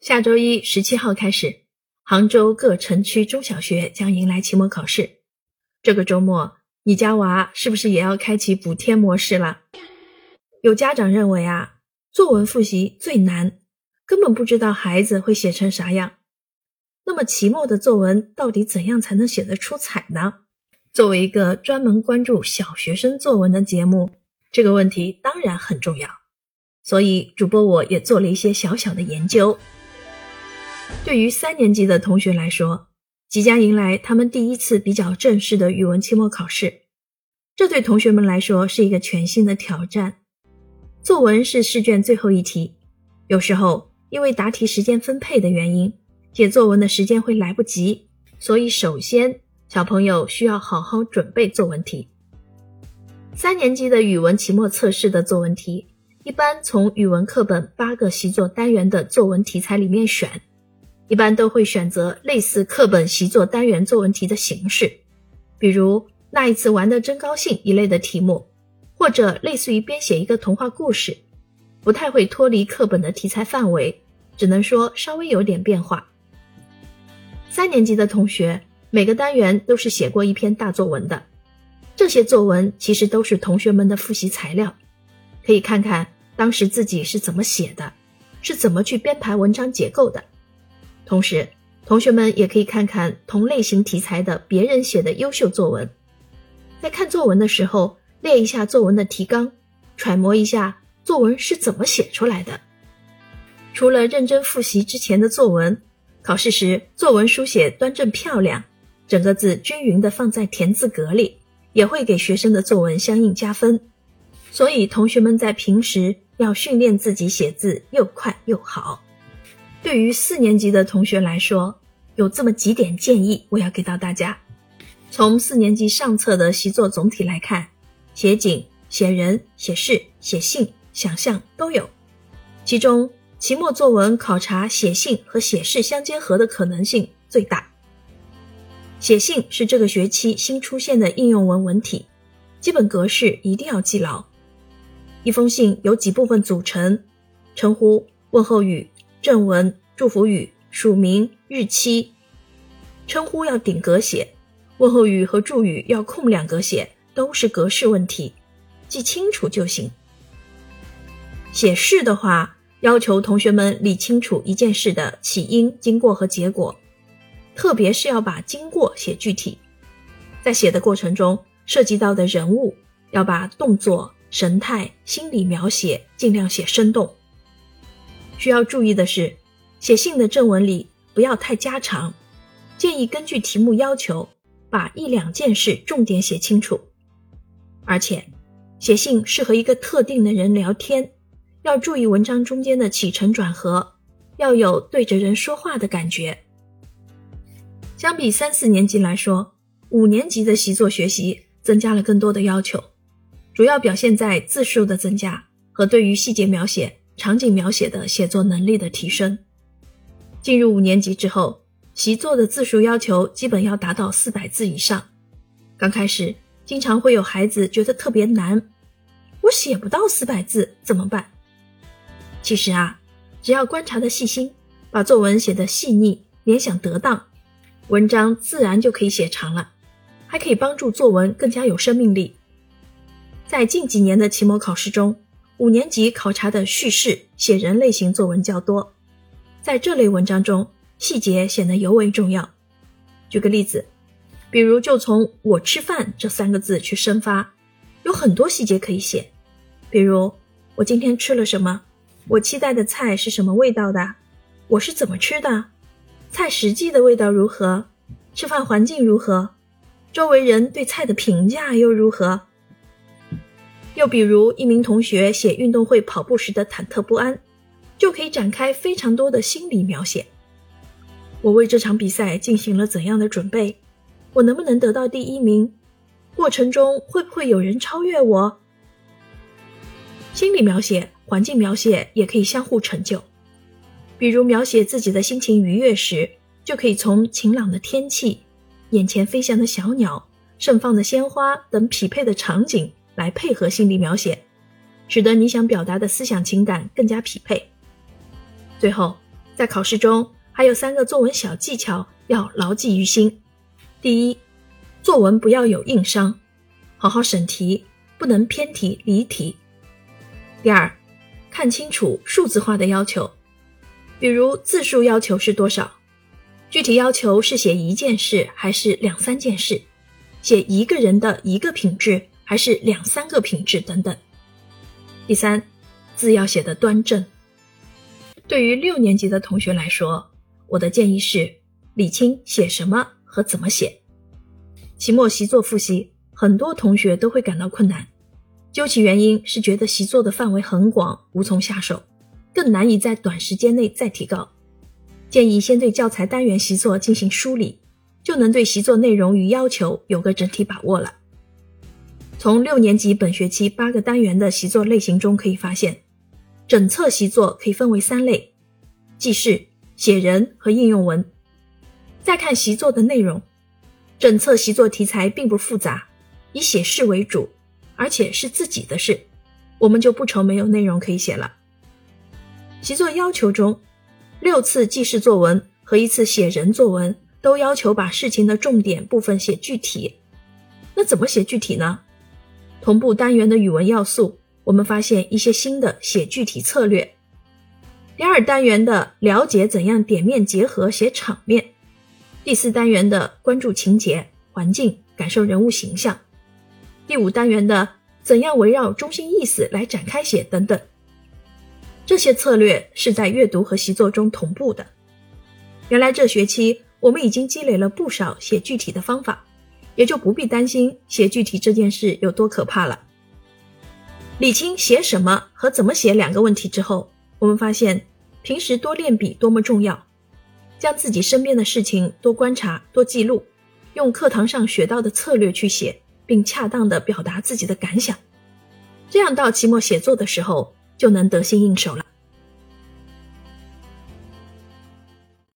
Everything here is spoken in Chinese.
下周一十七号开始，杭州各城区中小学将迎来期末考试。这个周末，你家娃是不是也要开启补贴模式了？有家长认为啊，作文复习最难，根本不知道孩子会写成啥样。那么，期末的作文到底怎样才能写得出彩呢？作为一个专门关注小学生作文的节目，这个问题当然很重要。所以，主播我也做了一些小小的研究。对于三年级的同学来说，即将迎来他们第一次比较正式的语文期末考试，这对同学们来说是一个全新的挑战。作文是试卷最后一题，有时候因为答题时间分配的原因，写作文的时间会来不及，所以首先小朋友需要好好准备作文题。三年级的语文期末测试的作文题，一般从语文课本八个习作单元的作文题材里面选。一般都会选择类似课本习作单元作文题的形式，比如那一次玩的真高兴一类的题目，或者类似于编写一个童话故事，不太会脱离课本的题材范围，只能说稍微有点变化。三年级的同学每个单元都是写过一篇大作文的，这些作文其实都是同学们的复习材料，可以看看当时自己是怎么写的，是怎么去编排文章结构的。同时，同学们也可以看看同类型题材的别人写的优秀作文，在看作文的时候列一下作文的提纲，揣摩一下作文是怎么写出来的。除了认真复习之前的作文，考试时作文书写端正漂亮，整个字均匀的放在田字格里，也会给学生的作文相应加分。所以，同学们在平时要训练自己写字又快又好。对于四年级的同学来说，有这么几点建议，我要给到大家。从四年级上册的习作总体来看，写景、写人、写事、写信、想象都有。其中，期末作文考察写信和写事相结合的可能性最大。写信是这个学期新出现的应用文文体，基本格式一定要记牢。一封信由几部分组成：称呼、问候语。正文、祝福语、署名、日期、称呼要顶格写，问候语和祝语要空两格写，都是格式问题，记清楚就行。写事的话，要求同学们理清楚一件事的起因、经过和结果，特别是要把经过写具体。在写的过程中，涉及到的人物，要把动作、神态、心理描写尽量写生动。需要注意的是，写信的正文里不要太家常，建议根据题目要求，把一两件事重点写清楚。而且，写信是和一个特定的人聊天，要注意文章中间的起承转合，要有对着人说话的感觉。相比三四年级来说，五年级的习作学习增加了更多的要求，主要表现在字数的增加和对于细节描写。场景描写的写作能力的提升。进入五年级之后，习作的字数要求基本要达到四百字以上。刚开始，经常会有孩子觉得特别难，我写不到四百字怎么办？其实啊，只要观察的细心，把作文写的细腻、联想得当，文章自然就可以写长了，还可以帮助作文更加有生命力。在近几年的期末考试中，五年级考察的叙事写人类型作文较多，在这类文章中，细节显得尤为重要。举个例子，比如就从“我吃饭”这三个字去生发，有很多细节可以写。比如我今天吃了什么？我期待的菜是什么味道的？我是怎么吃的？菜实际的味道如何？吃饭环境如何？周围人对菜的评价又如何？又比如，一名同学写运动会跑步时的忐忑不安，就可以展开非常多的心理描写。我为这场比赛进行了怎样的准备？我能不能得到第一名？过程中会不会有人超越我？心理描写、环境描写也可以相互成就。比如描写自己的心情愉悦时，就可以从晴朗的天气、眼前飞翔的小鸟、盛放的鲜花等匹配的场景。来配合心理描写，使得你想表达的思想情感更加匹配。最后，在考试中还有三个作文小技巧要牢记于心。第一，作文不要有硬伤，好好审题，不能偏题离题。第二，看清楚数字化的要求，比如字数要求是多少，具体要求是写一件事还是两三件事，写一个人的一个品质还是两三个品质等等。第三，字要写的端正。对于六年级的同学来说，我的建议是理清写什么和怎么写。期末习作复习，很多同学都会感到困难。究其原因，是觉得习作的范围很广，无从下手，更难以在短时间内再提高。建议先对教材单元习作进行梳理，就能对习作内容与要求有个整体把握了。从六年级本学期八个单元的习作类型中可以发现，整册习作可以分为三类：记事、写人和应用文。再看习作的内容。整册习作题材并不复杂，以写事为主，而且是自己的事，我们就不愁没有内容可以写了。习作要求中，六次记事作文和一次写人作文都要求把事情的重点部分写具体。那怎么写具体呢？同步单元的语文要素，我们发现一些新的写具体策略。第二单元的了解怎样点面结合写场面。第四单元的关注情节、环境、感受人物形象；第五单元的怎样围绕中心意思来展开写等等。这些策略是在阅读和习作中同步的。原来这学期我们已经积累了不少写具体的方法，也就不必担心写具体这件事有多可怕了。理清写什么和怎么写两个问题之后，我们发现平时多练笔多么重要。将自己身边的事情多观察、多记录，用课堂上学到的策略去写，并恰当的表达自己的感想，这样到期末写作的时候就能得心应手了。